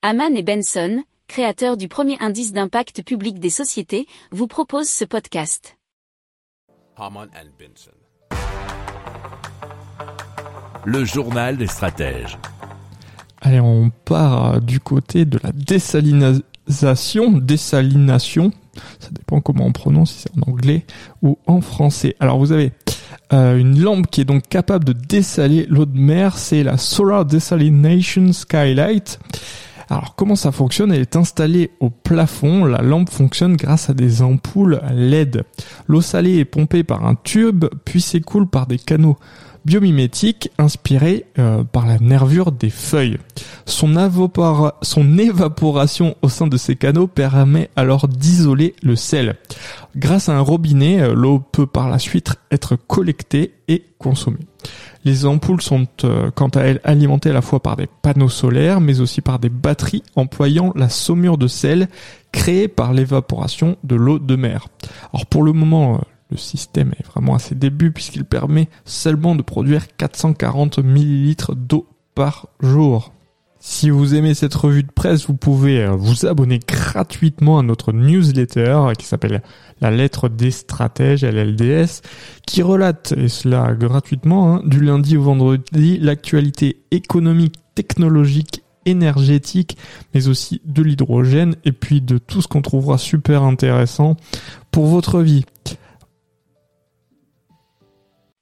Haman et Benson, créateurs du premier indice d'impact public des sociétés, vous proposent ce podcast. Haman and Benson. Le journal des stratèges. Allez, on part euh, du côté de la désalinisation, dessalination. Ça dépend comment on prononce, si c'est en anglais ou en français. Alors vous avez euh, une lampe qui est donc capable de dessaler l'eau de mer, c'est la Solar Desalination Skylight. Alors comment ça fonctionne? Elle est installée au plafond. La lampe fonctionne grâce à des ampoules LED. L'eau salée est pompée par un tube, puis s'écoule par des canaux biomimétiques inspirés euh, par la nervure des feuilles. Son, son évaporation au sein de ces canaux permet alors d'isoler le sel. Grâce à un robinet, euh, l'eau peut par la suite être collectée et consommée. Les ampoules sont euh, quant à elles alimentées à la fois par des panneaux solaires mais aussi par des batteries employant la saumure de sel créée par l'évaporation de l'eau de mer. Alors pour le moment, euh, le système est vraiment à ses débuts puisqu'il permet seulement de produire 440 millilitres d'eau par jour. Si vous aimez cette revue de presse, vous pouvez euh, vous abonner gratuitement à notre newsletter qui s'appelle La lettre des stratèges, LLDS, qui relate, et cela gratuitement, hein, du lundi au vendredi, l'actualité économique, technologique, énergétique, mais aussi de l'hydrogène, et puis de tout ce qu'on trouvera super intéressant pour votre vie.